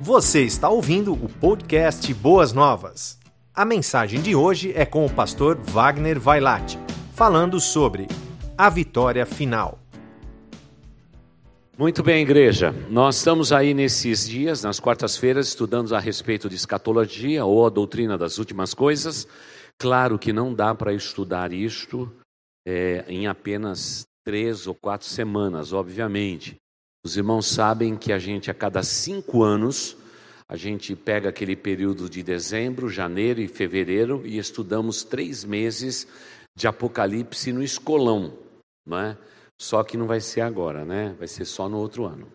Você está ouvindo o podcast Boas Novas. A mensagem de hoje é com o pastor Wagner Vailate, falando sobre a vitória final. Muito bem, igreja. Nós estamos aí nesses dias, nas quartas-feiras, estudando a respeito de escatologia ou a doutrina das últimas coisas. Claro que não dá para estudar isto é, em apenas três ou quatro semanas, obviamente. Os irmãos sabem que a gente, a cada cinco anos, a gente pega aquele período de dezembro, janeiro e fevereiro e estudamos três meses de Apocalipse no escolão, não é? Só que não vai ser agora, né? Vai ser só no outro ano,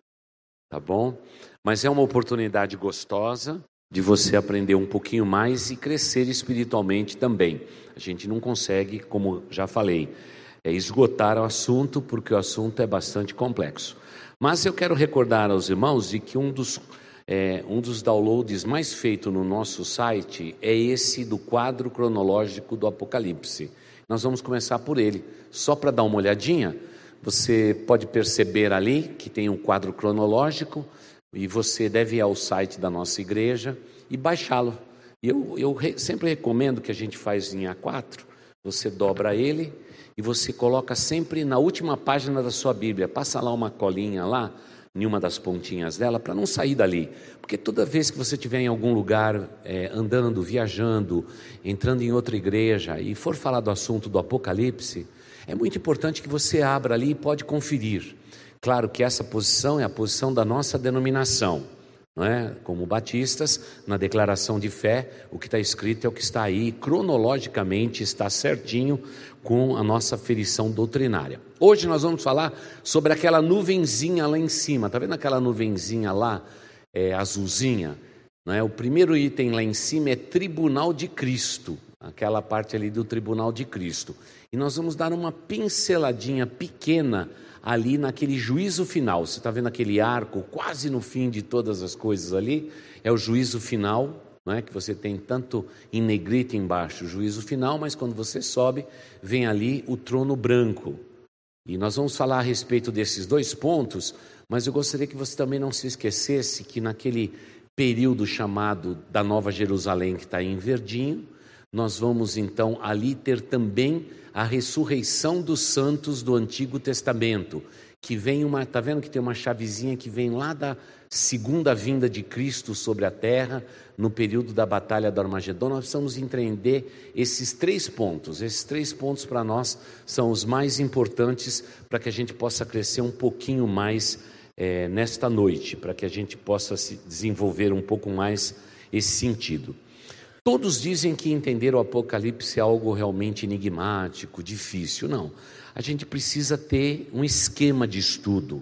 tá bom? Mas é uma oportunidade gostosa de você aprender um pouquinho mais e crescer espiritualmente também. A gente não consegue, como já falei, é esgotar o assunto, porque o assunto é bastante complexo. Mas eu quero recordar aos irmãos de que um dos, é, um dos downloads mais feitos no nosso site é esse do quadro cronológico do Apocalipse. Nós vamos começar por ele. Só para dar uma olhadinha, você pode perceber ali que tem um quadro cronológico e você deve ir ao site da nossa igreja e baixá-lo. Eu, eu sempre recomendo que a gente faz em A4, você dobra ele e você coloca sempre na última página da sua Bíblia. Passa lá uma colinha lá, em uma das pontinhas dela, para não sair dali. Porque toda vez que você estiver em algum lugar, é, andando, viajando, entrando em outra igreja e for falar do assunto do Apocalipse, é muito importante que você abra ali e pode conferir. Claro que essa posição é a posição da nossa denominação não é? Como batistas, na declaração de fé, o que está escrito é o que está aí, cronologicamente está certinho com a nossa ferição doutrinária. Hoje nós vamos falar sobre aquela nuvenzinha lá em cima, tá vendo aquela nuvenzinha lá, é, azulzinha? Não é? O primeiro item lá em cima é Tribunal de Cristo, aquela parte ali do Tribunal de Cristo. E nós vamos dar uma pinceladinha pequena ali naquele juízo final. Você está vendo aquele arco quase no fim de todas as coisas ali? É o juízo final, não é? que você tem tanto em negrito embaixo, o juízo final, mas quando você sobe, vem ali o trono branco. E nós vamos falar a respeito desses dois pontos, mas eu gostaria que você também não se esquecesse que naquele período chamado da Nova Jerusalém, que está em verdinho, nós vamos então ali ter também a ressurreição dos santos do Antigo Testamento, que vem uma, tá vendo que tem uma chavezinha que vem lá da segunda vinda de Cristo sobre a terra, no período da batalha do Armagedon, nós precisamos entender esses três pontos. Esses três pontos para nós são os mais importantes para que a gente possa crescer um pouquinho mais é, nesta noite, para que a gente possa se desenvolver um pouco mais esse sentido. Todos dizem que entender o Apocalipse é algo realmente enigmático, difícil. Não. A gente precisa ter um esquema de estudo.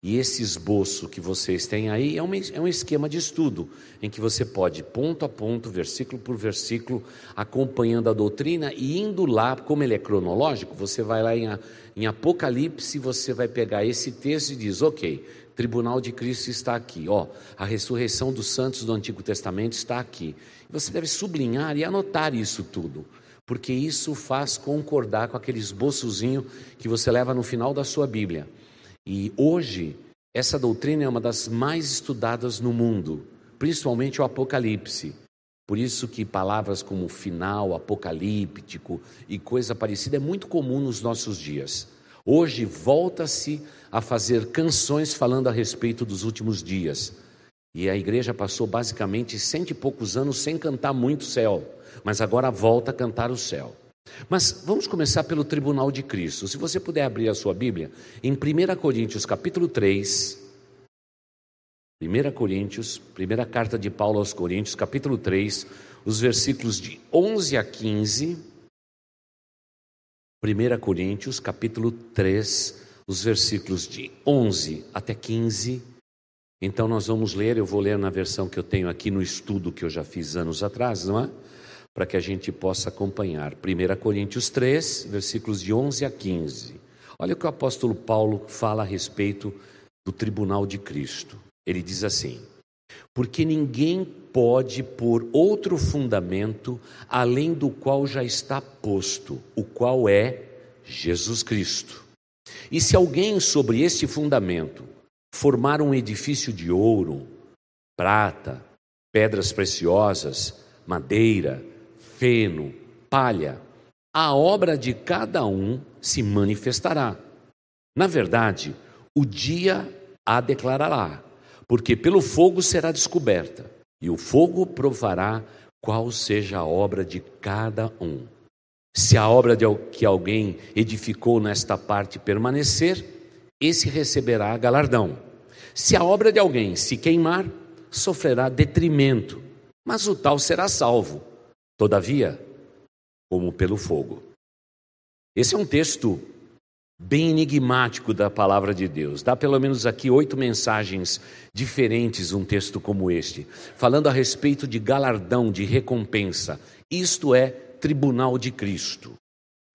E esse esboço que vocês têm aí é um, é um esquema de estudo, em que você pode, ponto a ponto, versículo por versículo, acompanhando a doutrina e indo lá, como ele é cronológico, você vai lá em, em Apocalipse, você vai pegar esse texto e diz: ok, tribunal de Cristo está aqui, ó, a ressurreição dos santos do Antigo Testamento está aqui. Você deve sublinhar e anotar isso tudo, porque isso faz concordar com aquele esboçozinho que você leva no final da sua Bíblia. E hoje, essa doutrina é uma das mais estudadas no mundo, principalmente o Apocalipse. Por isso que palavras como final, apocalíptico e coisa parecida é muito comum nos nossos dias. Hoje volta-se a fazer canções falando a respeito dos últimos dias. E a igreja passou basicamente cento e poucos anos sem cantar muito céu, mas agora volta a cantar o céu. Mas vamos começar pelo tribunal de Cristo. Se você puder abrir a sua Bíblia, em 1 Coríntios capítulo 3, 1 Coríntios, primeira carta de Paulo aos Coríntios, capítulo 3, os versículos de 11 a 15. 1 Coríntios, capítulo 3, os versículos de 11 até 15. Então nós vamos ler, eu vou ler na versão que eu tenho aqui no estudo que eu já fiz anos atrás, não é? Para que a gente possa acompanhar. 1 Coríntios 3, versículos de 11 a 15. Olha o que o apóstolo Paulo fala a respeito do tribunal de Cristo. Ele diz assim: Porque ninguém pode pôr outro fundamento além do qual já está posto, o qual é Jesus Cristo. E se alguém sobre este fundamento formar um edifício de ouro, prata, pedras preciosas, madeira, feno, palha, a obra de cada um se manifestará. Na verdade, o dia a declarará, porque pelo fogo será descoberta, e o fogo provará qual seja a obra de cada um. Se a obra de que alguém edificou nesta parte permanecer, esse receberá galardão. Se a obra de alguém se queimar, sofrerá detrimento, mas o tal será salvo, todavia, como pelo fogo. Esse é um texto bem enigmático da palavra de Deus. Dá pelo menos aqui oito mensagens diferentes um texto como este, falando a respeito de galardão, de recompensa. Isto é tribunal de Cristo.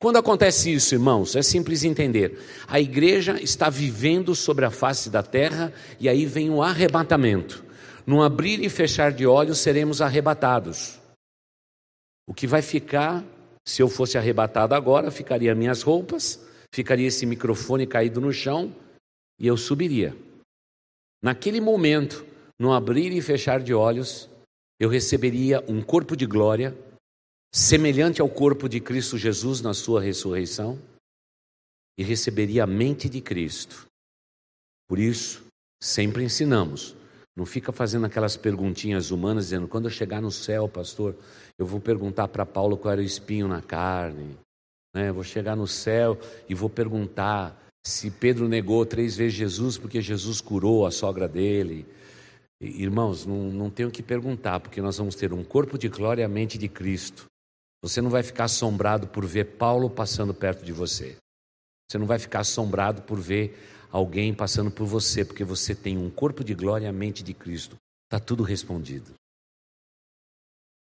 Quando acontece isso, irmãos, é simples entender. A igreja está vivendo sobre a face da terra e aí vem o arrebatamento. Num abrir e fechar de olhos seremos arrebatados. O que vai ficar, se eu fosse arrebatado agora, ficaria minhas roupas, ficaria esse microfone caído no chão e eu subiria. Naquele momento, no abrir e fechar de olhos, eu receberia um corpo de glória, semelhante ao corpo de Cristo Jesus na sua ressurreição, e receberia a mente de Cristo. Por isso, sempre ensinamos. Não fica fazendo aquelas perguntinhas humanas, dizendo: quando eu chegar no céu, pastor, eu vou perguntar para Paulo qual era o espinho na carne. Né? Vou chegar no céu e vou perguntar se Pedro negou três vezes Jesus porque Jesus curou a sogra dele. Irmãos, não, não tenho que perguntar, porque nós vamos ter um corpo de glória e a mente de Cristo. Você não vai ficar assombrado por ver Paulo passando perto de você. Você não vai ficar assombrado por ver alguém passando por você, porque você tem um corpo de glória e a mente de Cristo. Está tudo respondido.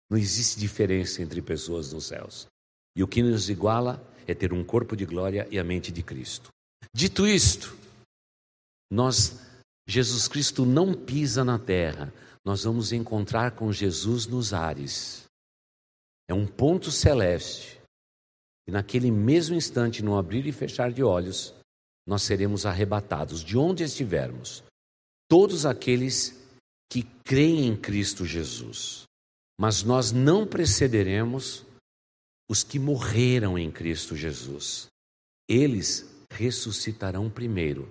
Não existe diferença entre pessoas nos céus. E o que nos iguala é ter um corpo de glória e a mente de Cristo. Dito isto, nós, Jesus Cristo não pisa na terra, nós vamos encontrar com Jesus nos ares. É um ponto celeste. E naquele mesmo instante, no abrir e fechar de olhos, nós seremos arrebatados de onde estivermos. Todos aqueles que creem em Cristo Jesus. Mas nós não precederemos os que morreram em Cristo Jesus. Eles ressuscitarão primeiro.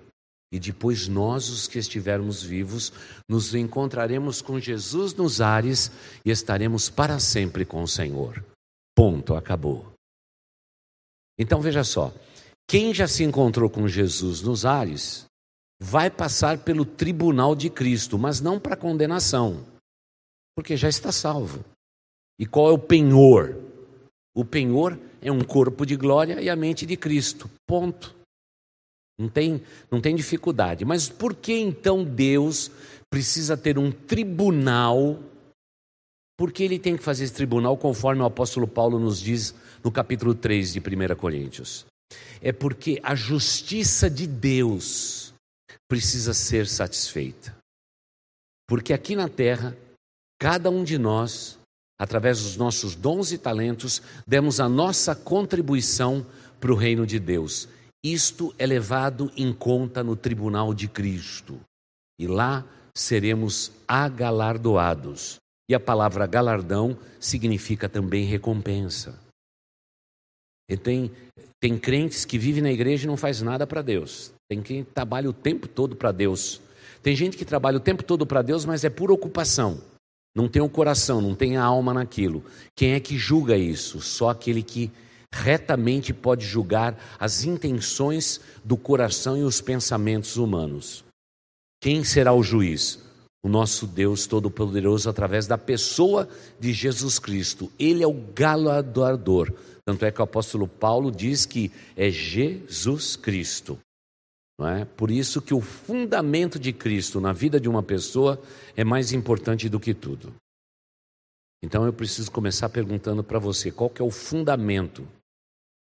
E depois nós, os que estivermos vivos, nos encontraremos com Jesus nos ares e estaremos para sempre com o Senhor. Ponto, acabou. Então veja só: quem já se encontrou com Jesus nos ares, vai passar pelo tribunal de Cristo, mas não para condenação, porque já está salvo. E qual é o penhor? O penhor é um corpo de glória e a mente de Cristo. Ponto. Não tem, não tem dificuldade. Mas por que então Deus precisa ter um tribunal? Por que ele tem que fazer esse tribunal, conforme o apóstolo Paulo nos diz no capítulo 3 de 1 Coríntios? É porque a justiça de Deus precisa ser satisfeita. Porque aqui na terra, cada um de nós, através dos nossos dons e talentos, demos a nossa contribuição para o reino de Deus. Isto é levado em conta no tribunal de Cristo. E lá seremos agalardoados. E a palavra galardão significa também recompensa. E tem, tem crentes que vivem na igreja e não faz nada para Deus. Tem quem trabalha o tempo todo para Deus. Tem gente que trabalha o tempo todo para Deus, mas é por ocupação. Não tem o coração, não tem a alma naquilo. Quem é que julga isso? Só aquele que retamente pode julgar as intenções do coração e os pensamentos humanos. Quem será o juiz? O nosso Deus Todo-Poderoso, através da pessoa de Jesus Cristo. Ele é o galardoador. Tanto é que o apóstolo Paulo diz que é Jesus Cristo. Não é? Por isso que o fundamento de Cristo na vida de uma pessoa é mais importante do que tudo. Então eu preciso começar perguntando para você, qual que é o fundamento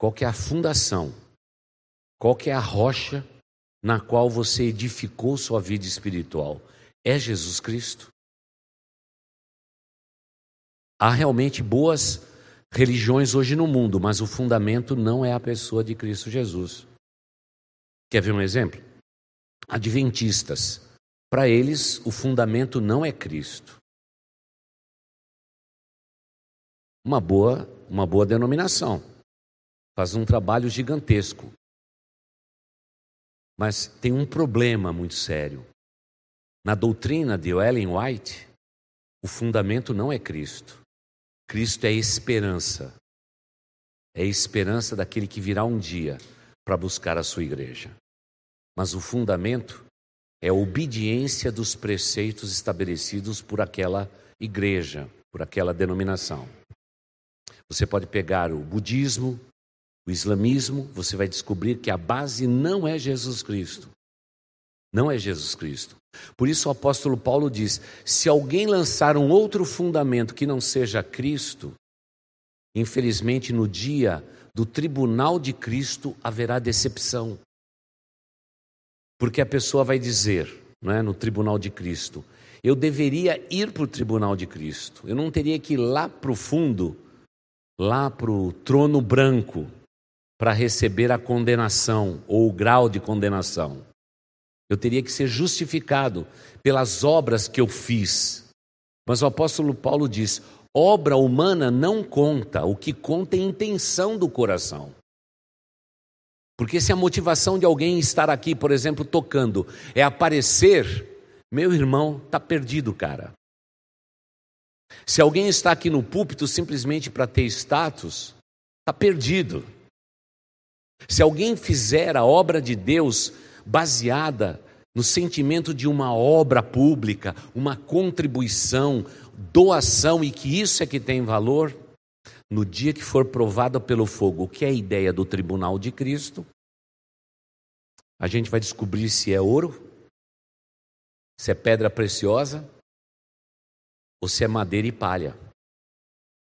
qual que é a fundação? Qual que é a rocha na qual você edificou sua vida espiritual? É Jesus Cristo? Há realmente boas religiões hoje no mundo, mas o fundamento não é a pessoa de Cristo Jesus. Quer ver um exemplo? Adventistas. Para eles, o fundamento não é Cristo. Uma boa, uma boa denominação. Faz um trabalho gigantesco. Mas tem um problema muito sério. Na doutrina de Ellen White, o fundamento não é Cristo. Cristo é esperança. É a esperança daquele que virá um dia para buscar a sua igreja. Mas o fundamento é a obediência dos preceitos estabelecidos por aquela igreja, por aquela denominação. Você pode pegar o budismo, o islamismo, você vai descobrir que a base não é Jesus Cristo. Não é Jesus Cristo. Por isso o apóstolo Paulo diz: se alguém lançar um outro fundamento que não seja Cristo, infelizmente no dia do tribunal de Cristo haverá decepção. Porque a pessoa vai dizer, é, no tribunal de Cristo, eu deveria ir para o tribunal de Cristo, eu não teria que ir lá para o fundo, lá para o trono branco, para receber a condenação ou o grau de condenação. Eu teria que ser justificado pelas obras que eu fiz. Mas o apóstolo Paulo diz: obra humana não conta, o que conta é a intenção do coração. Porque se a motivação de alguém estar aqui, por exemplo, tocando, é aparecer, meu irmão, está perdido, cara. Se alguém está aqui no púlpito simplesmente para ter status, está perdido. Se alguém fizer a obra de Deus baseada no sentimento de uma obra pública, uma contribuição, doação e que isso é que tem valor, no dia que for provado pelo fogo, que é a ideia do tribunal de Cristo, a gente vai descobrir se é ouro, se é pedra preciosa ou se é madeira e palha.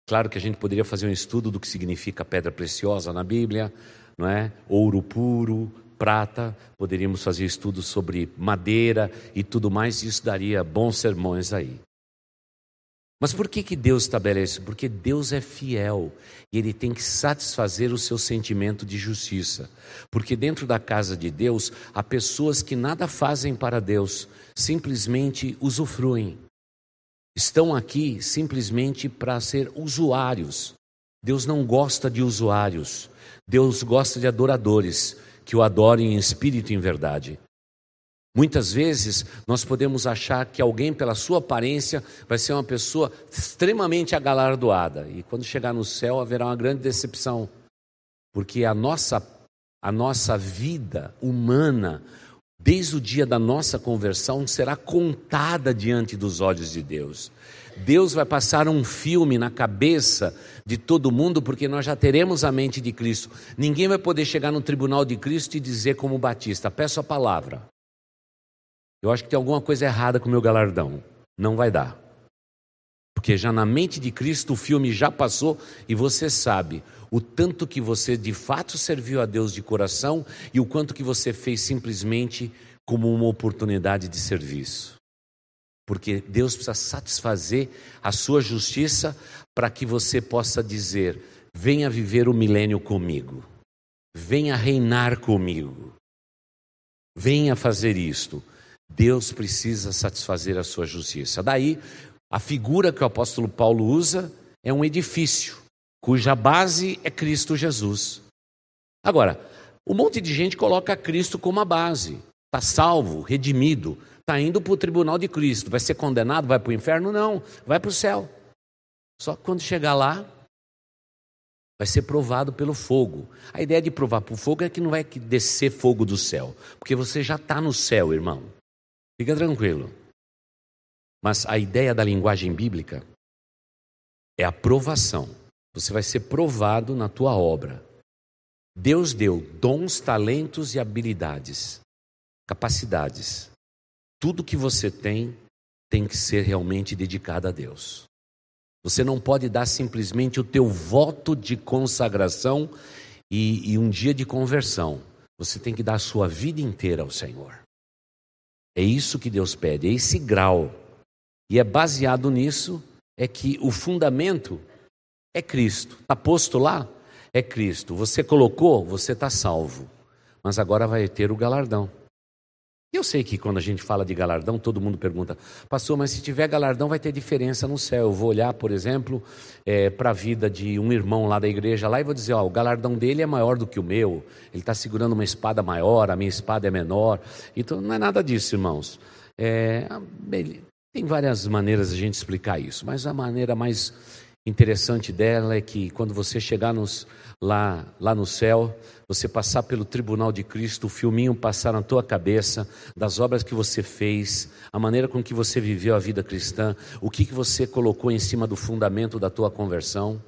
Claro que a gente poderia fazer um estudo do que significa pedra preciosa na Bíblia, não é? Ouro puro, prata, poderíamos fazer estudos sobre madeira e tudo mais, e isso daria bons sermões aí. Mas por que, que Deus estabelece? Porque Deus é fiel e Ele tem que satisfazer o seu sentimento de justiça. Porque dentro da casa de Deus há pessoas que nada fazem para Deus, simplesmente usufruem. Estão aqui simplesmente para ser usuários. Deus não gosta de usuários, Deus gosta de adoradores que o adorem em espírito e em verdade. Muitas vezes nós podemos achar que alguém, pela sua aparência, vai ser uma pessoa extremamente agalardoada, e quando chegar no céu haverá uma grande decepção, porque a nossa, a nossa vida humana, desde o dia da nossa conversão, será contada diante dos olhos de Deus. Deus vai passar um filme na cabeça de todo mundo, porque nós já teremos a mente de Cristo. Ninguém vai poder chegar no tribunal de Cristo e dizer, como Batista, peço a palavra. Eu acho que tem alguma coisa errada com o meu galardão. Não vai dar. Porque já na mente de Cristo o filme já passou e você sabe o tanto que você de fato serviu a Deus de coração e o quanto que você fez simplesmente como uma oportunidade de serviço porque Deus precisa satisfazer a sua justiça para que você possa dizer: venha viver o milênio comigo, venha reinar comigo, venha fazer isto. Deus precisa satisfazer a sua justiça. Daí, a figura que o apóstolo Paulo usa é um edifício, cuja base é Cristo Jesus. Agora, um monte de gente coloca Cristo como a base, está salvo, redimido, Está indo para o tribunal de Cristo. Vai ser condenado? Vai para o inferno? Não. Vai para o céu. Só que quando chegar lá, vai ser provado pelo fogo. A ideia de provar por fogo é que não vai descer fogo do céu, porque você já está no céu, irmão. Fica tranquilo. Mas a ideia da linguagem bíblica é a provação. Você vai ser provado na tua obra. Deus deu dons, talentos e habilidades, capacidades. Tudo que você tem tem que ser realmente dedicado a Deus. Você não pode dar simplesmente o teu voto de consagração e, e um dia de conversão. Você tem que dar a sua vida inteira ao Senhor. É isso que Deus pede, é esse grau. E é baseado nisso é que o fundamento é Cristo. Está posto lá? É Cristo. Você colocou, você está salvo. Mas agora vai ter o galardão. Eu sei que quando a gente fala de galardão, todo mundo pergunta, pastor, mas se tiver galardão vai ter diferença no céu. Eu vou olhar, por exemplo, é, para a vida de um irmão lá da igreja lá e vou dizer, ó, o galardão dele é maior do que o meu, ele está segurando uma espada maior, a minha espada é menor. Então não é nada disso, irmãos. É, tem várias maneiras de a gente explicar isso, mas a maneira mais interessante dela é que quando você chegar nos, lá, lá no céu, você passar pelo tribunal de Cristo, o filminho passar na tua cabeça das obras que você fez, a maneira com que você viveu a vida cristã, o que, que você colocou em cima do fundamento da tua conversão.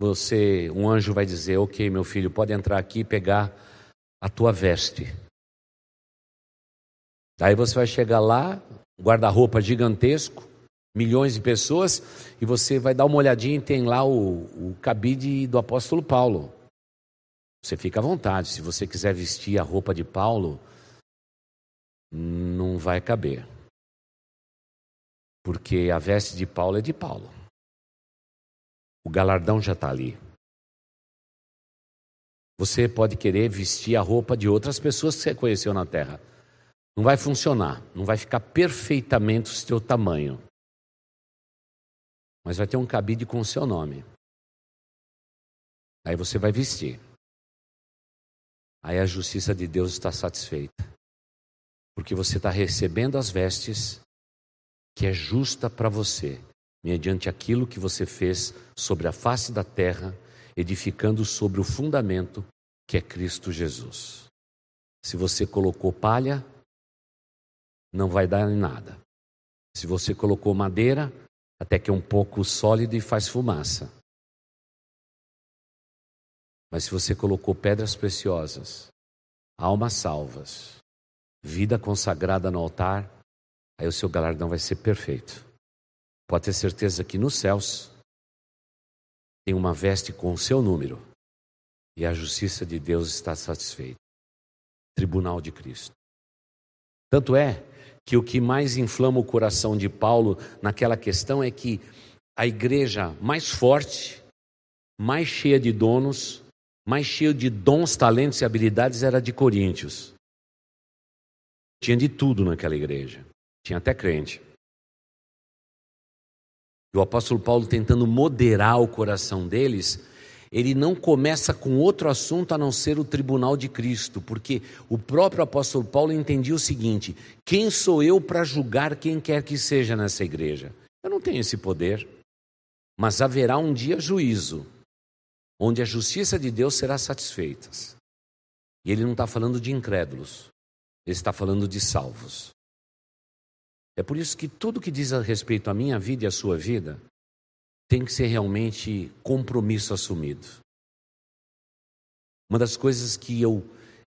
Você, um anjo vai dizer: Ok, meu filho, pode entrar aqui e pegar a tua veste. Daí você vai chegar lá, guarda-roupa gigantesco, milhões de pessoas, e você vai dar uma olhadinha e tem lá o, o cabide do apóstolo Paulo. Você fica à vontade, se você quiser vestir a roupa de Paulo, não vai caber. Porque a veste de Paulo é de Paulo. O galardão já está ali. Você pode querer vestir a roupa de outras pessoas que você conheceu na terra. Não vai funcionar, não vai ficar perfeitamente o seu tamanho mas vai ter um cabide com o seu nome. Aí você vai vestir. Aí a justiça de Deus está satisfeita. Porque você está recebendo as vestes que é justa para você, mediante aquilo que você fez sobre a face da terra, edificando sobre o fundamento que é Cristo Jesus. Se você colocou palha, não vai dar em nada. Se você colocou madeira, até que é um pouco sólido e faz fumaça. Mas se você colocou pedras preciosas, almas salvas, vida consagrada no altar, aí o seu galardão vai ser perfeito. Pode ter certeza que nos céus tem uma veste com o seu número e a justiça de Deus está satisfeita. Tribunal de Cristo. Tanto é que o que mais inflama o coração de Paulo naquela questão é que a igreja mais forte, mais cheia de donos, mais cheia de dons, talentos e habilidades era de Coríntios. Tinha de tudo naquela igreja, tinha até crente. E o apóstolo Paulo tentando moderar o coração deles, ele não começa com outro assunto a não ser o tribunal de Cristo, porque o próprio apóstolo Paulo entendia o seguinte: quem sou eu para julgar quem quer que seja nessa igreja? Eu não tenho esse poder. Mas haverá um dia juízo, onde a justiça de Deus será satisfeita. E ele não está falando de incrédulos, ele está falando de salvos. É por isso que tudo que diz a respeito à minha vida e à sua vida tem que ser realmente compromisso assumido. Uma das coisas que eu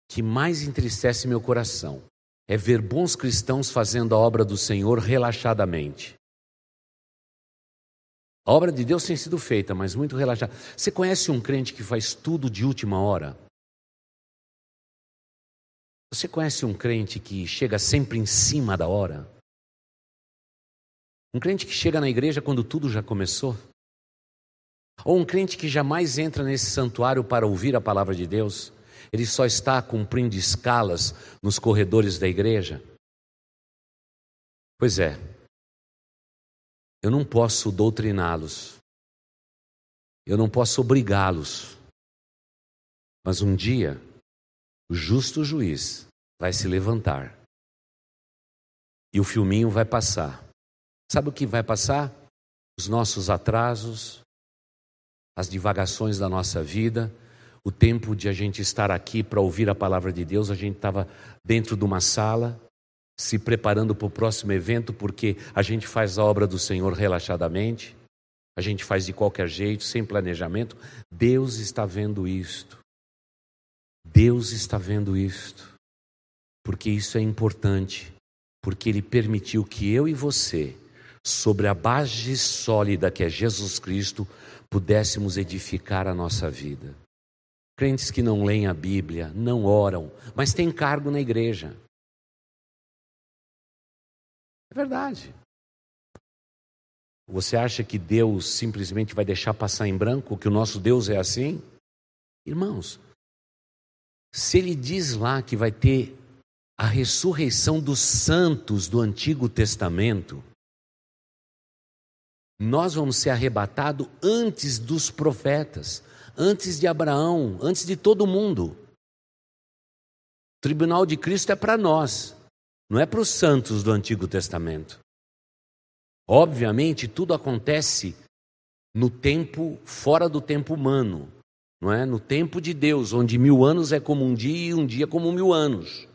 que mais entristece meu coração é ver bons cristãos fazendo a obra do Senhor relaxadamente. A obra de Deus tem sido feita, mas muito relaxada. Você conhece um crente que faz tudo de última hora? Você conhece um crente que chega sempre em cima da hora? Um crente que chega na igreja quando tudo já começou? Ou um crente que jamais entra nesse santuário para ouvir a palavra de Deus, ele só está cumprindo escalas nos corredores da igreja? Pois é, eu não posso doutriná-los, eu não posso obrigá-los, mas um dia o justo juiz vai se levantar e o filminho vai passar. Sabe o que vai passar? Os nossos atrasos, as divagações da nossa vida, o tempo de a gente estar aqui para ouvir a palavra de Deus, a gente estava dentro de uma sala, se preparando para o próximo evento, porque a gente faz a obra do Senhor relaxadamente, a gente faz de qualquer jeito, sem planejamento. Deus está vendo isto. Deus está vendo isto. Porque isso é importante, porque Ele permitiu que eu e você, sobre a base sólida que é Jesus Cristo, pudéssemos edificar a nossa vida. Crentes que não leem a Bíblia, não oram, mas têm cargo na igreja. É verdade. Você acha que Deus simplesmente vai deixar passar em branco, que o nosso Deus é assim? Irmãos, se Ele diz lá que vai ter a ressurreição dos santos do Antigo Testamento, nós vamos ser arrebatados antes dos profetas, antes de Abraão, antes de todo mundo. O tribunal de Cristo é para nós, não é para os santos do Antigo Testamento. Obviamente, tudo acontece no tempo fora do tempo humano, não é? No tempo de Deus, onde mil anos é como um dia e um dia como mil anos.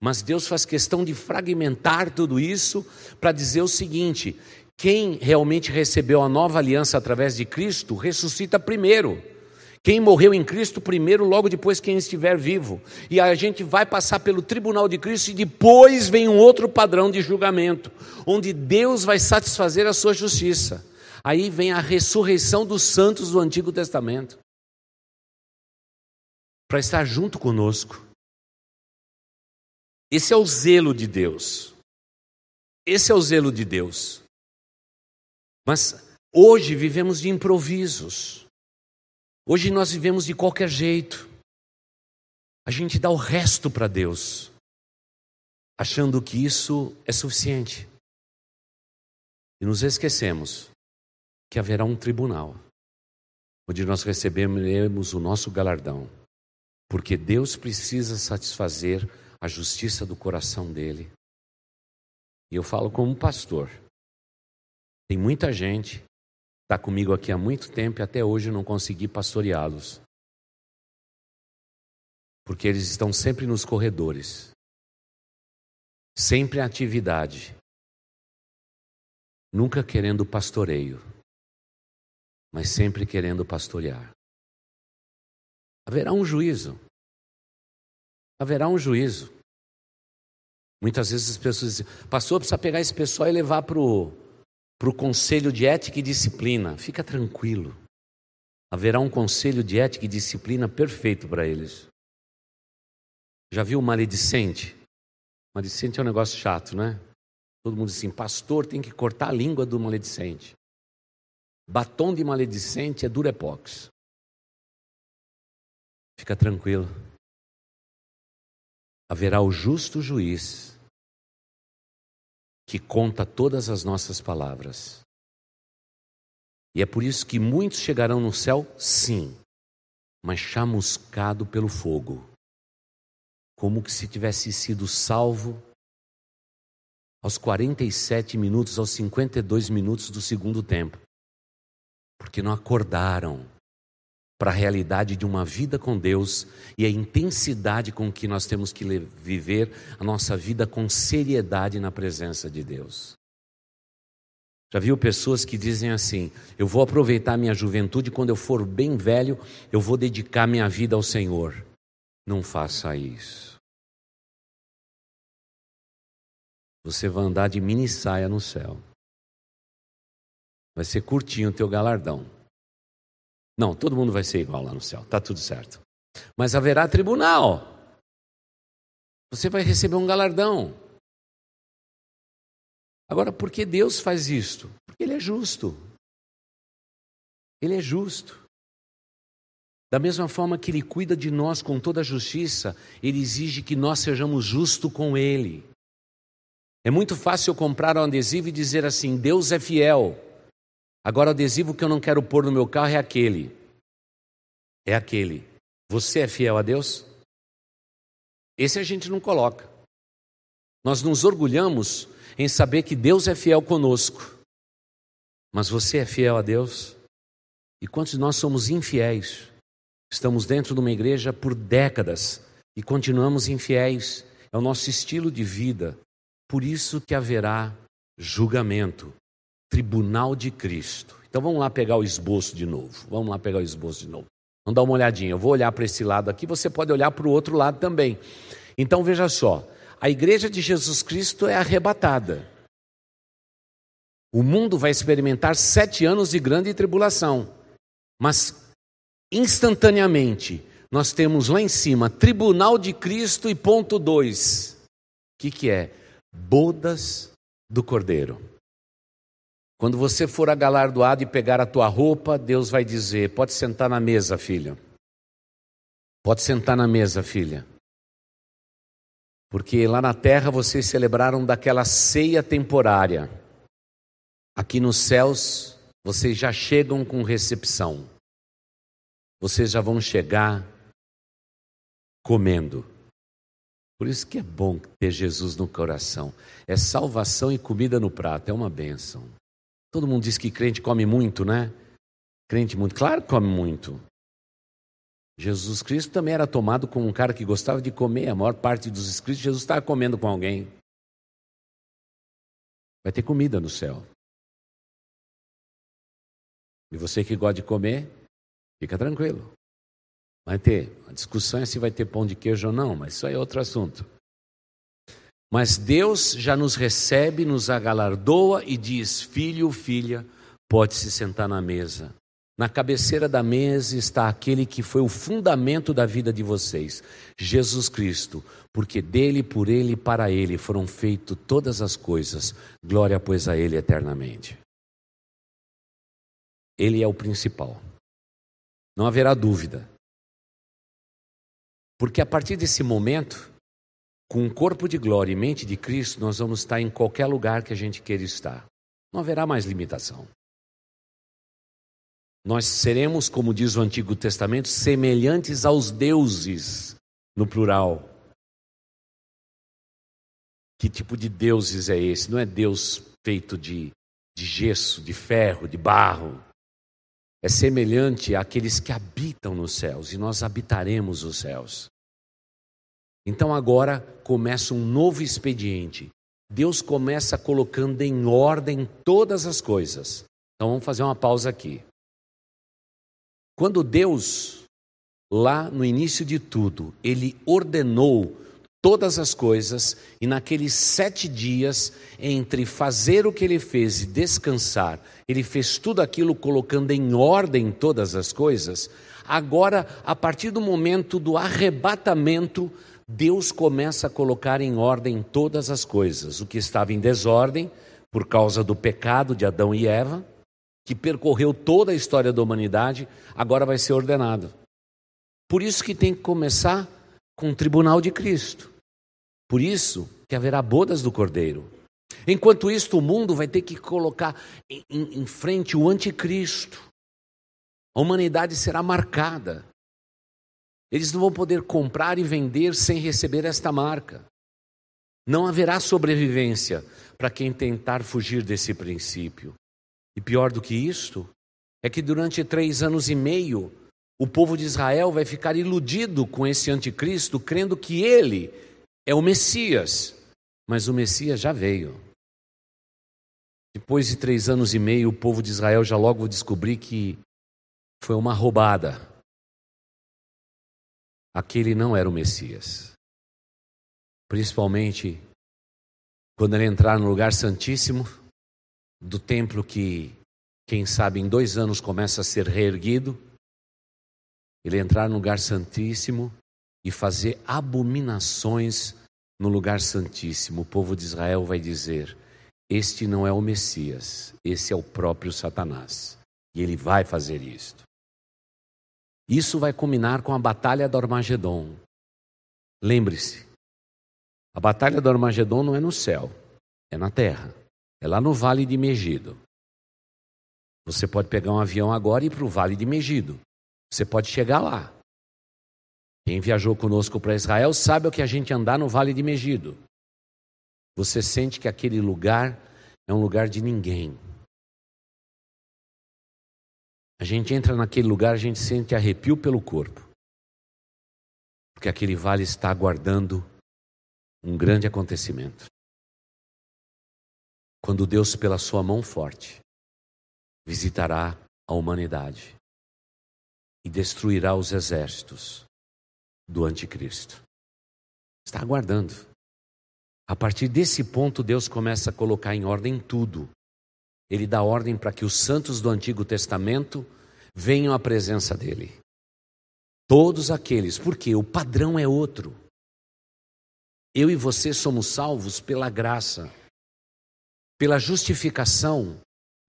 Mas Deus faz questão de fragmentar tudo isso para dizer o seguinte: quem realmente recebeu a nova aliança através de Cristo, ressuscita primeiro. Quem morreu em Cristo primeiro, logo depois quem estiver vivo. E a gente vai passar pelo tribunal de Cristo e depois vem um outro padrão de julgamento, onde Deus vai satisfazer a sua justiça. Aí vem a ressurreição dos santos do Antigo Testamento para estar junto conosco. Esse é o zelo de Deus. Esse é o zelo de Deus. Mas hoje vivemos de improvisos. Hoje nós vivemos de qualquer jeito. A gente dá o resto para Deus, achando que isso é suficiente. E nos esquecemos que haverá um tribunal, onde nós receberemos o nosso galardão, porque Deus precisa satisfazer a justiça do coração dele. E eu falo como pastor. Tem muita gente está comigo aqui há muito tempo e até hoje não consegui pastoreá-los. Porque eles estão sempre nos corredores, sempre em atividade, nunca querendo pastoreio, mas sempre querendo pastorear. Haverá um juízo. Haverá um juízo. Muitas vezes as pessoas dizem, pastor, precisa pegar esse pessoal e levar para o para o conselho de ética e disciplina. Fica tranquilo. Haverá um conselho de ética e disciplina perfeito para eles. Já viu o maledicente? Maledicente é um negócio chato, né? Todo mundo diz assim: pastor tem que cortar a língua do maledicente. Batom de maledicente é durepox. Fica tranquilo. Haverá o justo juiz que conta todas as nossas palavras. E é por isso que muitos chegarão no céu, sim, mas chamuscado pelo fogo, como que se tivesse sido salvo aos 47 minutos, aos 52 minutos do segundo tempo, porque não acordaram para a realidade de uma vida com Deus e a intensidade com que nós temos que viver a nossa vida com seriedade na presença de Deus. Já viu pessoas que dizem assim: eu vou aproveitar minha juventude, quando eu for bem velho, eu vou dedicar minha vida ao Senhor. Não faça isso. Você vai andar de mini saia no céu. Vai ser curtinho o teu galardão. Não, todo mundo vai ser igual lá no céu, está tudo certo. Mas haverá tribunal. Você vai receber um galardão. Agora, por que Deus faz isto? Porque Ele é justo. Ele é justo. Da mesma forma que Ele cuida de nós com toda a justiça, Ele exige que nós sejamos justos com Ele. É muito fácil comprar um adesivo e dizer assim: Deus é fiel. Agora, o adesivo que eu não quero pôr no meu carro é aquele. É aquele. Você é fiel a Deus? Esse a gente não coloca. Nós nos orgulhamos em saber que Deus é fiel conosco. Mas você é fiel a Deus? E quantos de nós somos infiéis? Estamos dentro de uma igreja por décadas e continuamos infiéis. É o nosso estilo de vida. Por isso que haverá julgamento tribunal de Cristo. Então vamos lá pegar o esboço de novo. Vamos lá pegar o esboço de novo. Vamos dar uma olhadinha. Eu vou olhar para esse lado aqui, você pode olhar para o outro lado também. Então veja só: a igreja de Jesus Cristo é arrebatada. O mundo vai experimentar sete anos de grande tribulação, mas instantaneamente nós temos lá em cima tribunal de Cristo e ponto dois. O que, que é? Bodas do Cordeiro. Quando você for agalardoado e pegar a tua roupa, Deus vai dizer: pode sentar na mesa, filha. Pode sentar na mesa, filha. Porque lá na terra vocês celebraram daquela ceia temporária. Aqui nos céus vocês já chegam com recepção. Vocês já vão chegar comendo. Por isso que é bom ter Jesus no coração. É salvação e comida no prato, é uma bênção. Todo mundo diz que crente come muito, né? Crente muito, claro que come muito. Jesus Cristo também era tomado como um cara que gostava de comer. A maior parte dos escritos, Jesus estava comendo com alguém. Vai ter comida no céu. E você que gosta de comer, fica tranquilo. Vai ter. A discussão é se vai ter pão de queijo ou não, mas isso aí é outro assunto. Mas Deus já nos recebe, nos agalardoa e diz: Filho, filha, pode se sentar na mesa. Na cabeceira da mesa está aquele que foi o fundamento da vida de vocês, Jesus Cristo, porque dele, por ele e para ele foram feitas todas as coisas. Glória, pois, a ele eternamente. Ele é o principal. Não haverá dúvida. Porque a partir desse momento, com o corpo de glória e mente de Cristo, nós vamos estar em qualquer lugar que a gente queira estar. Não haverá mais limitação. Nós seremos, como diz o Antigo Testamento, semelhantes aos deuses, no plural. Que tipo de deuses é esse? Não é Deus feito de, de gesso, de ferro, de barro. É semelhante àqueles que habitam nos céus, e nós habitaremos os céus. Então agora começa um novo expediente. Deus começa colocando em ordem todas as coisas. Então vamos fazer uma pausa aqui. Quando Deus, lá no início de tudo, Ele ordenou todas as coisas, e naqueles sete dias, entre fazer o que ele fez e descansar, ele fez tudo aquilo colocando em ordem todas as coisas. Agora, a partir do momento do arrebatamento, Deus começa a colocar em ordem todas as coisas. O que estava em desordem, por causa do pecado de Adão e Eva, que percorreu toda a história da humanidade, agora vai ser ordenado. Por isso que tem que começar com o tribunal de Cristo. Por isso que haverá bodas do Cordeiro. Enquanto isso, o mundo vai ter que colocar em, em frente o anticristo. A humanidade será marcada. Eles não vão poder comprar e vender sem receber esta marca. Não haverá sobrevivência para quem tentar fugir desse princípio. E pior do que isto, é que durante três anos e meio, o povo de Israel vai ficar iludido com esse anticristo, crendo que ele é o Messias. Mas o Messias já veio. Depois de três anos e meio, o povo de Israel já logo descobrir que foi uma roubada. Aquele não era o Messias. Principalmente quando ele entrar no lugar santíssimo do templo que, quem sabe, em dois anos começa a ser reerguido, ele entrar no lugar santíssimo e fazer abominações no lugar santíssimo. O povo de Israel vai dizer: Este não é o Messias, esse é o próprio Satanás. E ele vai fazer isto. Isso vai culminar com a batalha do Armagedon. Lembre-se, a batalha do Armagedon não é no céu, é na terra. É lá no Vale de Megido. Você pode pegar um avião agora e ir para o Vale de Megido. Você pode chegar lá. Quem viajou conosco para Israel sabe o que a gente andar no Vale de Megido. Você sente que aquele lugar é um lugar de ninguém. A gente entra naquele lugar, a gente sente arrepio pelo corpo. Porque aquele vale está aguardando um grande acontecimento quando Deus, pela sua mão forte, visitará a humanidade e destruirá os exércitos do anticristo. Está aguardando. A partir desse ponto, Deus começa a colocar em ordem tudo. Ele dá ordem para que os santos do Antigo Testamento venham à presença dele. Todos aqueles, porque o padrão é outro. Eu e você somos salvos pela graça pela justificação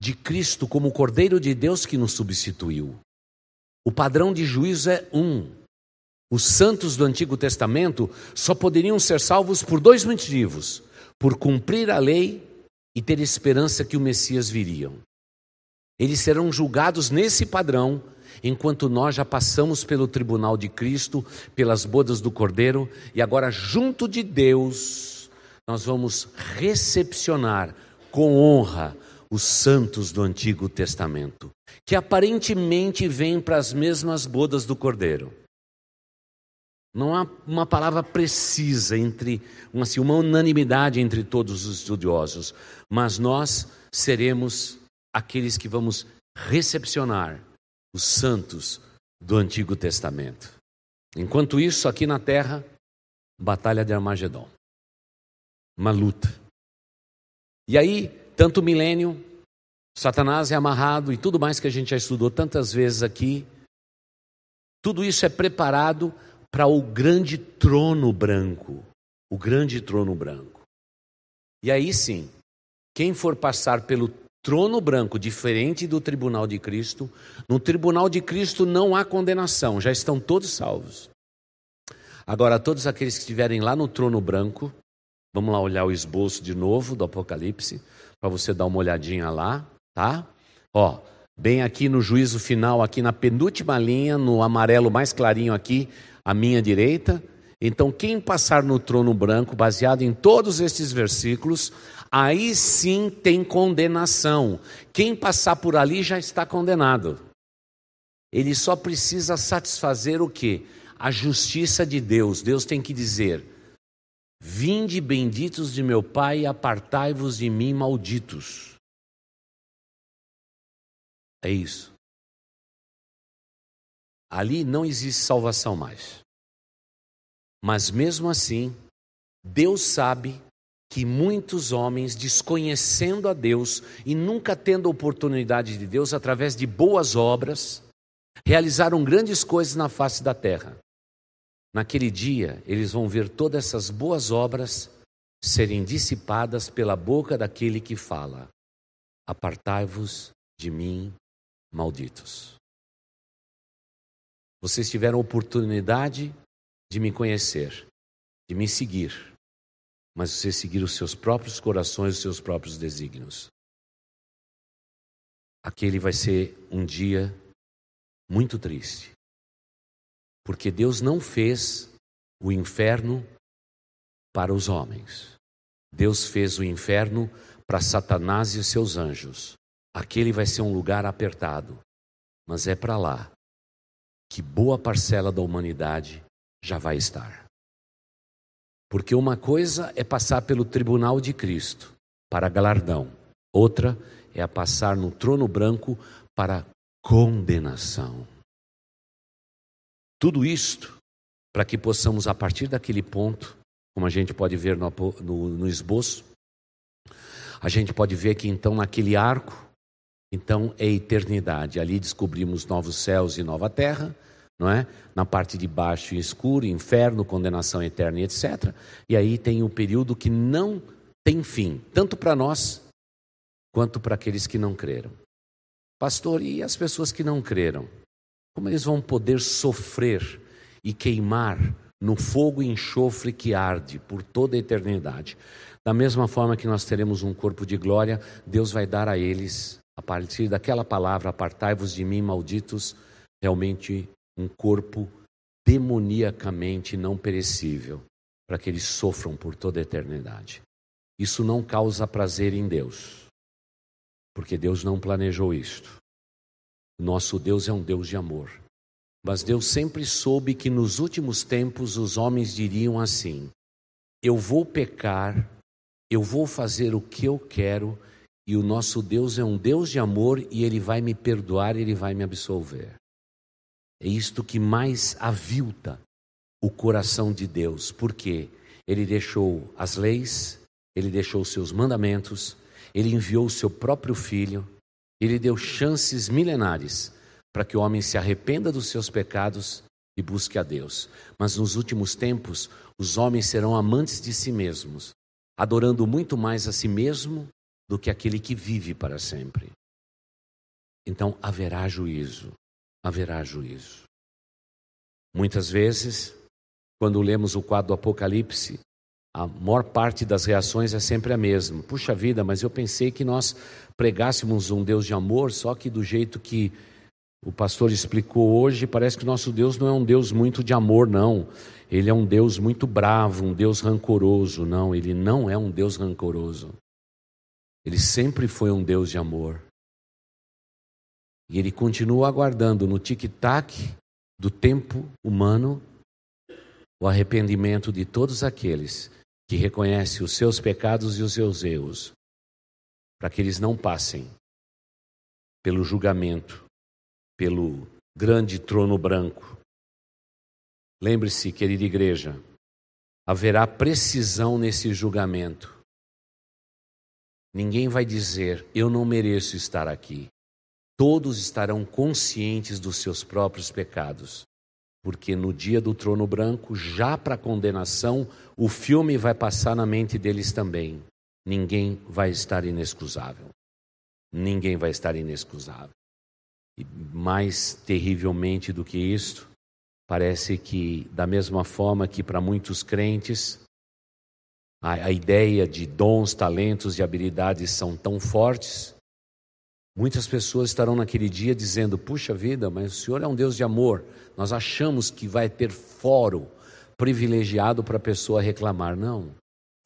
de Cristo como Cordeiro de Deus que nos substituiu. O padrão de juízo é um. Os santos do Antigo Testamento só poderiam ser salvos por dois motivos: por cumprir a lei e ter esperança que o Messias viria. Eles serão julgados nesse padrão, enquanto nós já passamos pelo tribunal de Cristo, pelas bodas do Cordeiro, e agora, junto de Deus, nós vamos recepcionar com honra os santos do Antigo Testamento, que aparentemente vêm para as mesmas bodas do Cordeiro. Não há uma palavra precisa entre, assim, uma unanimidade entre todos os estudiosos, mas nós seremos aqueles que vamos recepcionar os santos do Antigo Testamento. Enquanto isso, aqui na terra, batalha de Armagedon. Uma luta. E aí, tanto o milênio, Satanás é amarrado e tudo mais que a gente já estudou tantas vezes aqui, tudo isso é preparado para o grande trono branco. O grande trono branco. E aí sim, quem for passar pelo trono branco, diferente do tribunal de Cristo, no tribunal de Cristo não há condenação, já estão todos salvos. Agora, todos aqueles que estiverem lá no trono branco, vamos lá olhar o esboço de novo do Apocalipse, para você dar uma olhadinha lá, tá? Ó, bem aqui no juízo final, aqui na penúltima linha, no amarelo mais clarinho aqui, à minha direita. Então, quem passar no trono branco, baseado em todos estes versículos, aí sim tem condenação. Quem passar por ali já está condenado. Ele só precisa satisfazer o que? A justiça de Deus. Deus tem que dizer: Vinde benditos de meu Pai, apartai-vos de mim, malditos. É isso. Ali não existe salvação mais. Mas mesmo assim, Deus sabe que muitos homens, desconhecendo a Deus e nunca tendo oportunidade de Deus através de boas obras, realizaram grandes coisas na face da terra. Naquele dia, eles vão ver todas essas boas obras serem dissipadas pela boca daquele que fala: Apartai-vos de mim, malditos. Vocês tiveram oportunidade de me conhecer, de me seguir, mas vocês seguiram os seus próprios corações, os seus próprios desígnios. Aquele vai ser um dia muito triste, porque Deus não fez o inferno para os homens. Deus fez o inferno para Satanás e os seus anjos. Aquele vai ser um lugar apertado, mas é para lá que boa parcela da humanidade já vai estar. Porque uma coisa é passar pelo tribunal de Cristo para galardão, outra é a passar no trono branco para condenação. Tudo isto para que possamos, a partir daquele ponto, como a gente pode ver no, no, no esboço, a gente pode ver que então naquele arco então é eternidade. Ali descobrimos novos céus e nova terra, não é? Na parte de baixo escuro, inferno, condenação eterna etc. E aí tem um período que não tem fim, tanto para nós quanto para aqueles que não creram. Pastor, e as pessoas que não creram? Como eles vão poder sofrer e queimar no fogo e enxofre que arde por toda a eternidade? Da mesma forma que nós teremos um corpo de glória, Deus vai dar a eles a partir daquela palavra, apartai-vos de mim, malditos, realmente um corpo demoniacamente não perecível, para que eles sofram por toda a eternidade. Isso não causa prazer em Deus, porque Deus não planejou isto. Nosso Deus é um Deus de amor. Mas Deus sempre soube que nos últimos tempos os homens diriam assim: Eu vou pecar, eu vou fazer o que eu quero e o nosso Deus é um Deus de amor e ele vai me perdoar, ele vai me absolver. É isto que mais avilta o coração de Deus, porque ele deixou as leis, ele deixou seus mandamentos, ele enviou o seu próprio filho, ele deu chances milenares para que o homem se arrependa dos seus pecados e busque a Deus. Mas nos últimos tempos, os homens serão amantes de si mesmos, adorando muito mais a si mesmo do que aquele que vive para sempre. Então haverá juízo, haverá juízo. Muitas vezes, quando lemos o quadro do Apocalipse, a maior parte das reações é sempre a mesma. Puxa vida, mas eu pensei que nós pregássemos um Deus de amor, só que do jeito que o pastor explicou hoje, parece que nosso Deus não é um Deus muito de amor, não. Ele é um Deus muito bravo, um Deus rancoroso. Não, ele não é um Deus rancoroso. Ele sempre foi um Deus de amor. E ele continua aguardando no tic-tac do tempo humano o arrependimento de todos aqueles que reconhecem os seus pecados e os seus erros, para que eles não passem pelo julgamento, pelo grande trono branco. Lembre-se, querida igreja, haverá precisão nesse julgamento. Ninguém vai dizer, eu não mereço estar aqui. Todos estarão conscientes dos seus próprios pecados porque no dia do trono branco, já para condenação, o filme vai passar na mente deles também. Ninguém vai estar inexcusável. Ninguém vai estar inexcusável. E mais terrivelmente do que isto, parece que, da mesma forma que para muitos crentes, a, a ideia de dons, talentos e habilidades são tão fortes, Muitas pessoas estarão naquele dia dizendo: Puxa vida, mas o Senhor é um Deus de amor. Nós achamos que vai ter fórum privilegiado para a pessoa reclamar. Não.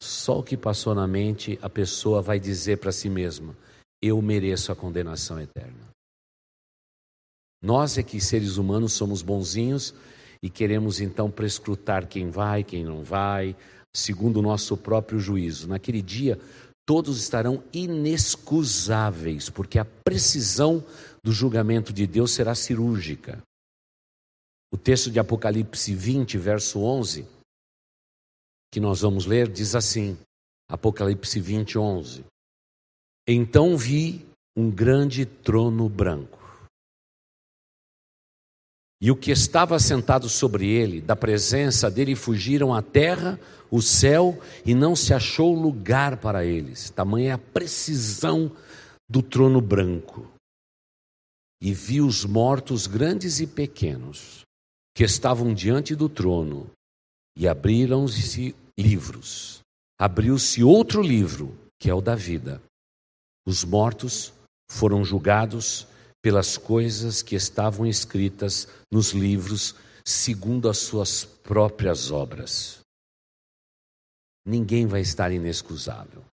Só o que passou na mente, a pessoa vai dizer para si mesma: Eu mereço a condenação eterna. Nós é que seres humanos somos bonzinhos e queremos então prescrutar quem vai, quem não vai, segundo o nosso próprio juízo. Naquele dia, todos estarão inexcusáveis, porque a precisão do julgamento de Deus será cirúrgica. O texto de Apocalipse 20, verso 11, que nós vamos ler, diz assim: Apocalipse 20, 11. Então vi um grande trono branco. E o que estava sentado sobre ele, da presença dele, fugiram a terra, o céu e não se achou lugar para eles. Tamanha a precisão do trono branco. E vi os mortos grandes e pequenos, que estavam diante do trono, e abriram-se livros. Abriu-se outro livro, que é o da vida. Os mortos foram julgados pelas coisas que estavam escritas nos livros, segundo as suas próprias obras ninguém vai estar inexcusável.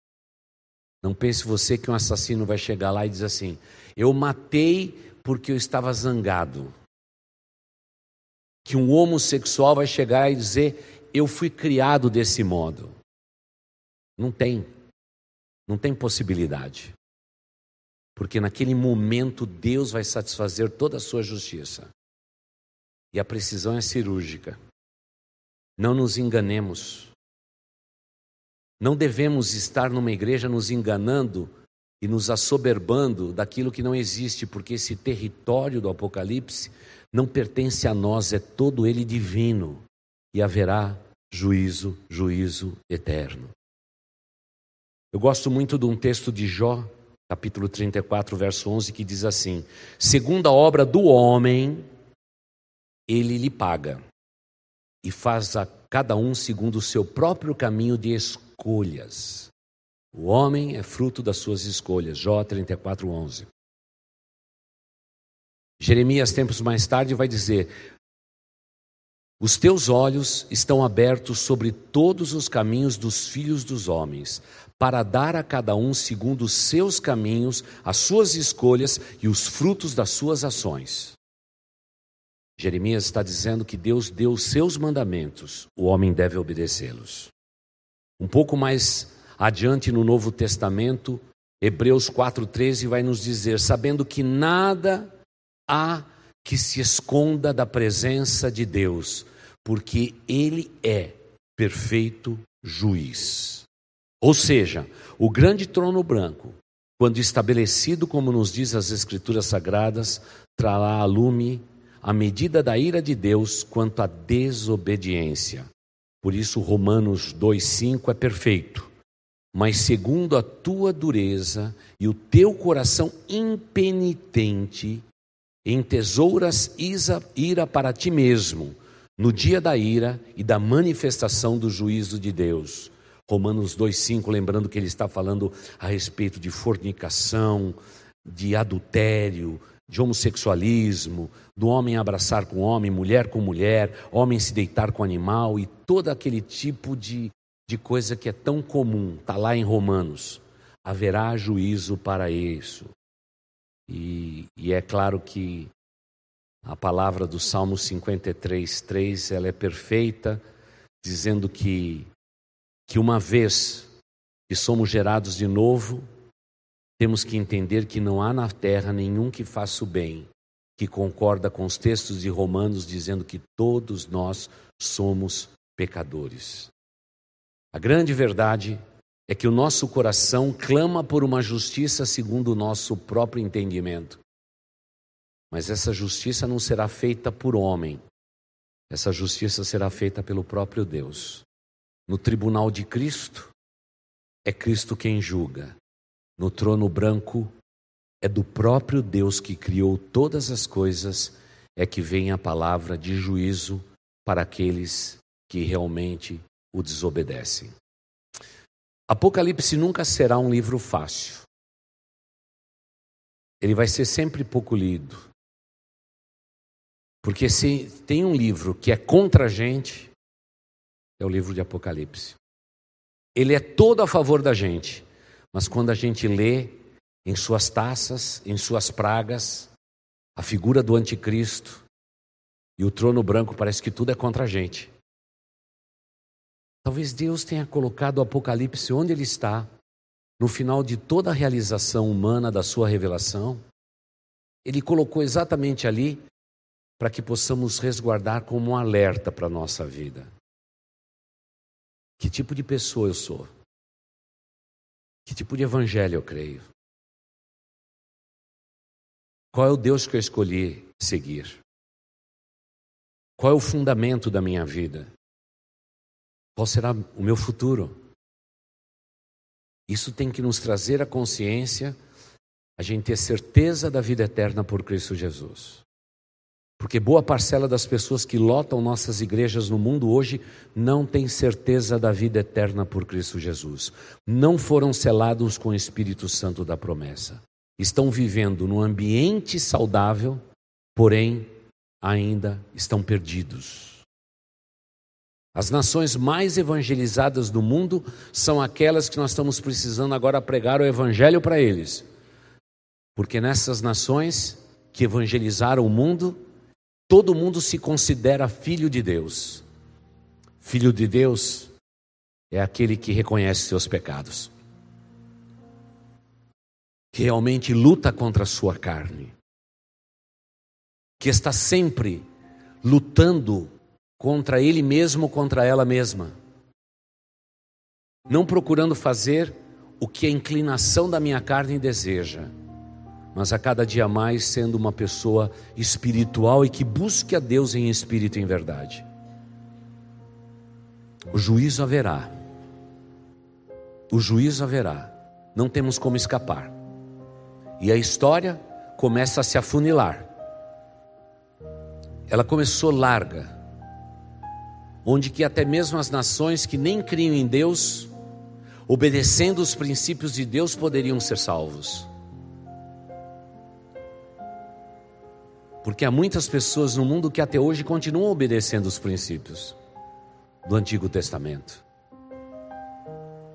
Não pense você que um assassino vai chegar lá e dizer assim: Eu matei porque eu estava zangado. Que um homossexual vai chegar e dizer: Eu fui criado desse modo. Não tem. Não tem possibilidade. Porque naquele momento Deus vai satisfazer toda a sua justiça. E a precisão é cirúrgica. Não nos enganemos. Não devemos estar numa igreja nos enganando e nos assoberbando daquilo que não existe, porque esse território do Apocalipse não pertence a nós, é todo ele divino e haverá juízo, juízo eterno. Eu gosto muito de um texto de Jó, capítulo 34, verso 11, que diz assim: Segundo a obra do homem, ele lhe paga, e faz a cada um segundo o seu próprio caminho de escolha escolhas. O homem é fruto das suas escolhas. Jó 34, 11. Jeremias, tempos mais tarde, vai dizer: Os teus olhos estão abertos sobre todos os caminhos dos filhos dos homens, para dar a cada um segundo os seus caminhos, as suas escolhas e os frutos das suas ações. Jeremias está dizendo que Deus deu os seus mandamentos, o homem deve obedecê-los. Um pouco mais adiante no Novo Testamento, Hebreus 4,13 vai nos dizer: sabendo que nada há que se esconda da presença de Deus, porque Ele é perfeito juiz. Ou seja, o grande trono branco, quando estabelecido como nos diz as Escrituras Sagradas, trará a lume a medida da ira de Deus quanto à desobediência. Por isso, Romanos 2,5 é perfeito. Mas segundo a tua dureza e o teu coração impenitente, entesouras ira para ti mesmo, no dia da ira e da manifestação do juízo de Deus. Romanos 2,5, lembrando que ele está falando a respeito de fornicação, de adultério, de homossexualismo, do homem abraçar com homem, mulher com mulher, homem se deitar com animal e todo aquele tipo de, de coisa que é tão comum, está lá em Romanos. Haverá juízo para isso. E, e é claro que a palavra do Salmo 53, 3, ela é perfeita, dizendo que, que uma vez que somos gerados de novo, temos que entender que não há na terra nenhum que faça o bem, que concorda com os textos de Romanos dizendo que todos nós somos pecadores. A grande verdade é que o nosso coração clama por uma justiça segundo o nosso próprio entendimento. Mas essa justiça não será feita por homem, essa justiça será feita pelo próprio Deus. No tribunal de Cristo, é Cristo quem julga no trono branco, é do próprio Deus que criou todas as coisas, é que vem a palavra de juízo para aqueles que realmente o desobedecem. Apocalipse nunca será um livro fácil. Ele vai ser sempre pouco lido. Porque se tem um livro que é contra a gente, é o livro de Apocalipse. Ele é todo a favor da gente, mas quando a gente lê em suas taças, em suas pragas, a figura do anticristo e o trono branco, parece que tudo é contra a gente. Talvez Deus tenha colocado o Apocalipse onde ele está, no final de toda a realização humana da sua revelação. Ele colocou exatamente ali para que possamos resguardar como um alerta para a nossa vida. Que tipo de pessoa eu sou? Que tipo de evangelho eu creio? Qual é o Deus que eu escolhi seguir? Qual é o fundamento da minha vida? Qual será o meu futuro? Isso tem que nos trazer a consciência, a gente ter certeza da vida eterna por Cristo Jesus. Porque boa parcela das pessoas que lotam nossas igrejas no mundo hoje não tem certeza da vida eterna por Cristo Jesus. Não foram selados com o Espírito Santo da promessa. Estão vivendo num ambiente saudável, porém ainda estão perdidos. As nações mais evangelizadas do mundo são aquelas que nós estamos precisando agora pregar o evangelho para eles. Porque nessas nações que evangelizaram o mundo, todo mundo se considera filho de Deus. Filho de Deus é aquele que reconhece seus pecados, que realmente luta contra a sua carne, que está sempre lutando contra ele mesmo, contra ela mesma, não procurando fazer o que a inclinação da minha carne deseja mas a cada dia mais sendo uma pessoa espiritual e que busque a Deus em espírito e em verdade. O juízo haverá. O juízo haverá. Não temos como escapar. E a história começa a se afunilar. Ela começou larga, onde que até mesmo as nações que nem criam em Deus, obedecendo os princípios de Deus, poderiam ser salvos. Porque há muitas pessoas no mundo que até hoje continuam obedecendo os princípios do Antigo Testamento.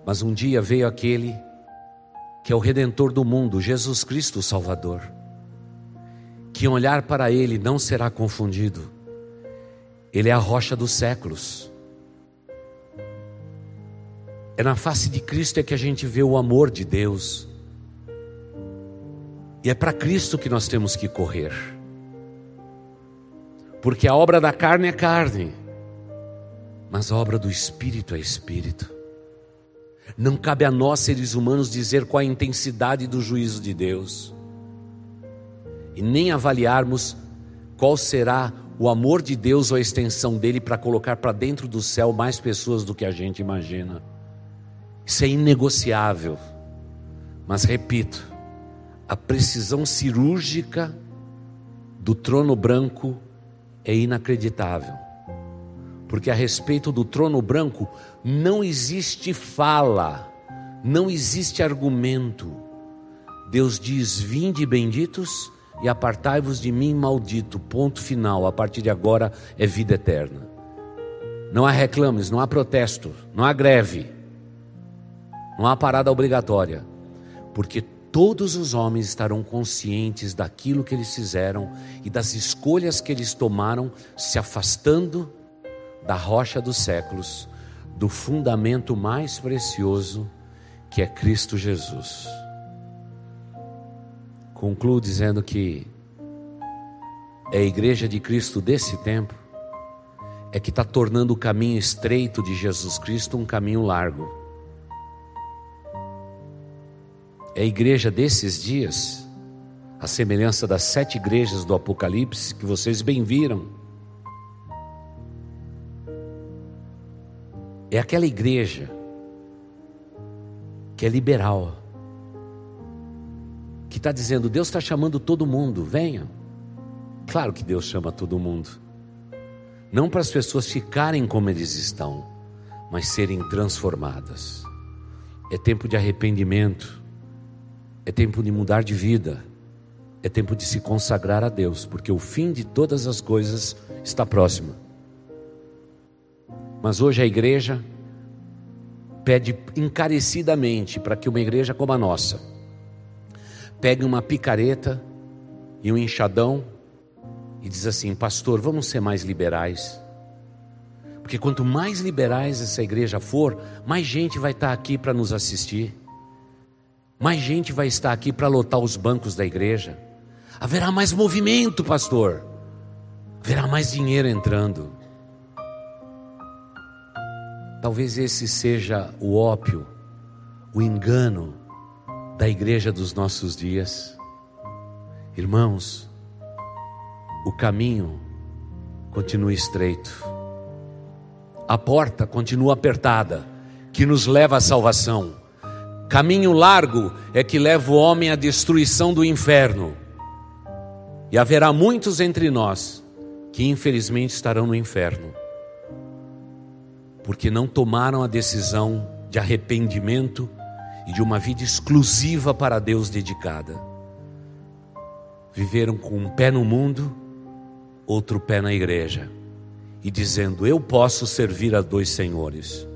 Mas um dia veio aquele que é o redentor do mundo, Jesus Cristo, o Salvador. Que olhar para ele não será confundido. Ele é a rocha dos séculos. É na face de Cristo é que a gente vê o amor de Deus. E é para Cristo que nós temos que correr. Porque a obra da carne é carne, mas a obra do espírito é espírito. Não cabe a nós, seres humanos, dizer qual a intensidade do juízo de Deus, e nem avaliarmos qual será o amor de Deus ou a extensão dele para colocar para dentro do céu mais pessoas do que a gente imagina. Isso é inegociável. Mas repito, a precisão cirúrgica do trono branco é inacreditável. Porque a respeito do trono branco não existe fala, não existe argumento. Deus diz: Vinde benditos e apartai-vos de mim, maldito. Ponto final. A partir de agora é vida eterna. Não há reclames, não há protesto, não há greve, não há parada obrigatória, porque todos os homens estarão conscientes daquilo que eles fizeram e das escolhas que eles tomaram, se afastando da rocha dos séculos, do fundamento mais precioso que é Cristo Jesus. Concluo dizendo que é a igreja de Cristo desse tempo é que está tornando o caminho estreito de Jesus Cristo um caminho largo. É a igreja desses dias, a semelhança das sete igrejas do Apocalipse que vocês bem viram. É aquela igreja que é liberal, que está dizendo: Deus está chamando todo mundo, venham. Claro que Deus chama todo mundo, não para as pessoas ficarem como eles estão, mas serem transformadas. É tempo de arrependimento, é tempo de mudar de vida, é tempo de se consagrar a Deus, porque o fim de todas as coisas está próximo. Mas hoje a igreja pede encarecidamente para que uma igreja como a nossa pegue uma picareta e um enxadão e diz assim: Pastor, vamos ser mais liberais. Porque quanto mais liberais essa igreja for, mais gente vai estar aqui para nos assistir, mais gente vai estar aqui para lotar os bancos da igreja. Haverá mais movimento, pastor, haverá mais dinheiro entrando. Talvez esse seja o ópio, o engano da igreja dos nossos dias. Irmãos, o caminho continua estreito, a porta continua apertada, que nos leva à salvação. Caminho largo é que leva o homem à destruição do inferno. E haverá muitos entre nós que infelizmente estarão no inferno porque não tomaram a decisão de arrependimento e de uma vida exclusiva para Deus dedicada. Viveram com um pé no mundo, outro pé na igreja, e dizendo: Eu posso servir a dois senhores.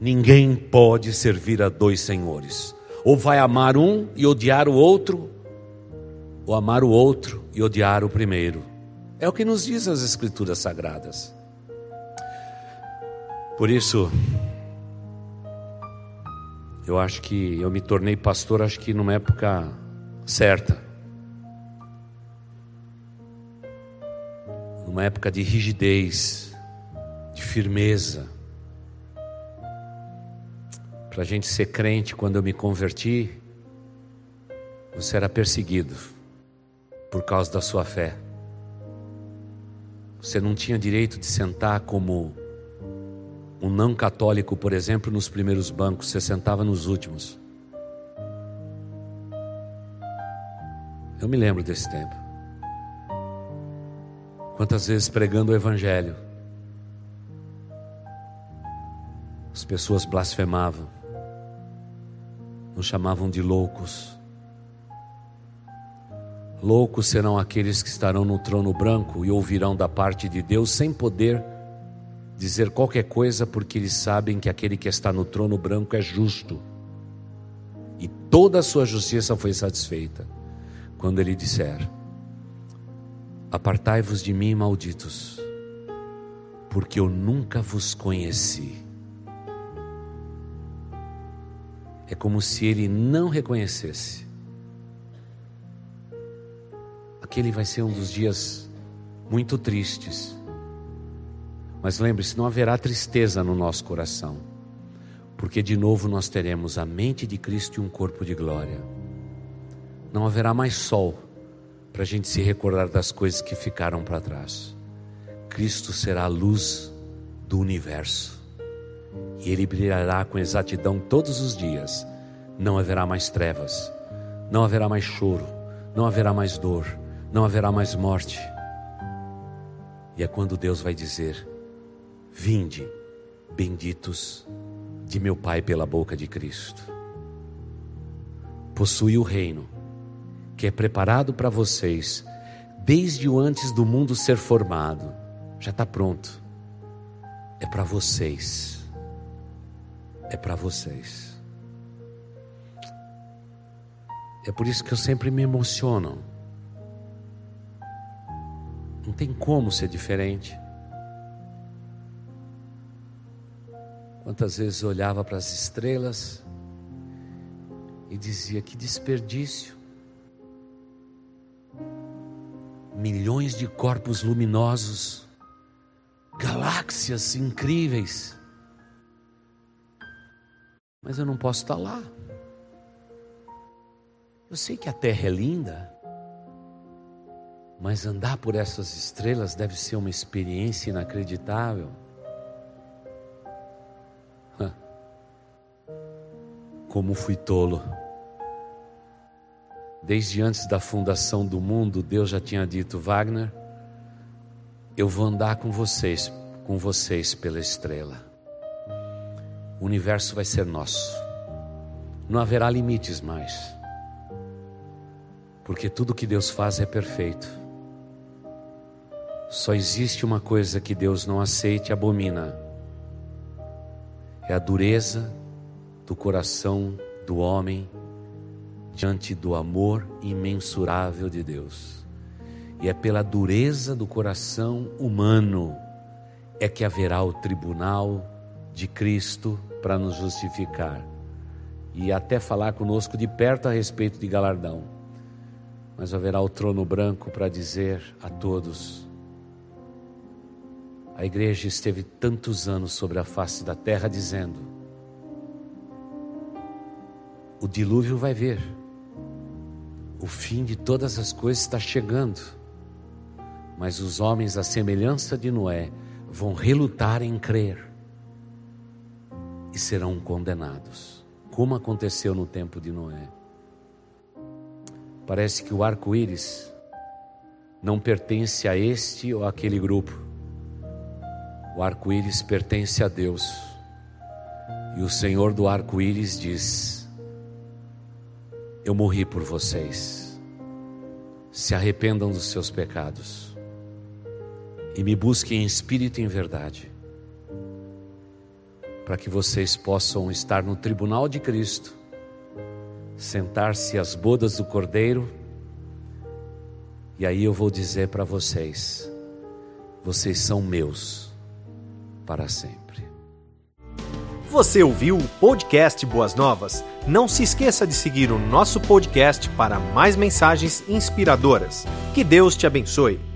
Ninguém pode servir a dois senhores. Ou vai amar um e odiar o outro, ou amar o outro e odiar o primeiro. É o que nos diz as Escrituras Sagradas. Por isso, eu acho que eu me tornei pastor, acho que numa época certa. Numa época de rigidez, de firmeza. Para a gente ser crente, quando eu me converti, você era perseguido por causa da sua fé. Você não tinha direito de sentar como um não católico, por exemplo, nos primeiros bancos, você sentava nos últimos. Eu me lembro desse tempo. Quantas vezes pregando o Evangelho, as pessoas blasfemavam, nos chamavam de loucos. Loucos serão aqueles que estarão no trono branco e ouvirão da parte de Deus sem poder dizer qualquer coisa porque eles sabem que aquele que está no trono branco é justo. E toda a sua justiça foi satisfeita quando ele disser: Apartai-vos de mim, malditos, porque eu nunca vos conheci. É como se ele não reconhecesse. Aquele vai ser um dos dias muito tristes mas lembre-se, não haverá tristeza no nosso coração, porque de novo nós teremos a mente de Cristo e um corpo de glória. Não haverá mais sol para a gente se recordar das coisas que ficaram para trás. Cristo será a luz do universo e ele brilhará com exatidão todos os dias. Não haverá mais trevas, não haverá mais choro, não haverá mais dor, não haverá mais morte. E é quando Deus vai dizer: Vinde, benditos de meu Pai pela boca de Cristo. Possui o reino que é preparado para vocês desde o antes do mundo ser formado. Já está pronto. É para vocês. É para vocês. É por isso que eu sempre me emociono. Não tem como ser diferente. Quantas vezes eu olhava para as estrelas e dizia: que desperdício. Milhões de corpos luminosos, galáxias incríveis. Mas eu não posso estar lá. Eu sei que a Terra é linda, mas andar por essas estrelas deve ser uma experiência inacreditável. Como fui tolo. Desde antes da fundação do mundo, Deus já tinha dito: Wagner, eu vou andar com vocês, com vocês pela estrela. O universo vai ser nosso. Não haverá limites mais. Porque tudo que Deus faz é perfeito. Só existe uma coisa que Deus não aceita e abomina: é a dureza do coração do homem diante do amor imensurável de Deus. E é pela dureza do coração humano é que haverá o tribunal de Cristo para nos justificar e até falar conosco de perto a respeito de galardão. Mas haverá o trono branco para dizer a todos: a igreja esteve tantos anos sobre a face da terra dizendo: o dilúvio vai vir. O fim de todas as coisas está chegando. Mas os homens, à semelhança de Noé, vão relutar em crer e serão condenados, como aconteceu no tempo de Noé. Parece que o arco-íris não pertence a este ou aquele grupo. O arco-íris pertence a Deus. E o Senhor do arco-íris diz: eu morri por vocês. Se arrependam dos seus pecados e me busquem em espírito e em verdade, para que vocês possam estar no tribunal de Cristo, sentar-se às bodas do Cordeiro, e aí eu vou dizer para vocês: vocês são meus para sempre. Você ouviu o podcast Boas Novas? Não se esqueça de seguir o nosso podcast para mais mensagens inspiradoras. Que Deus te abençoe.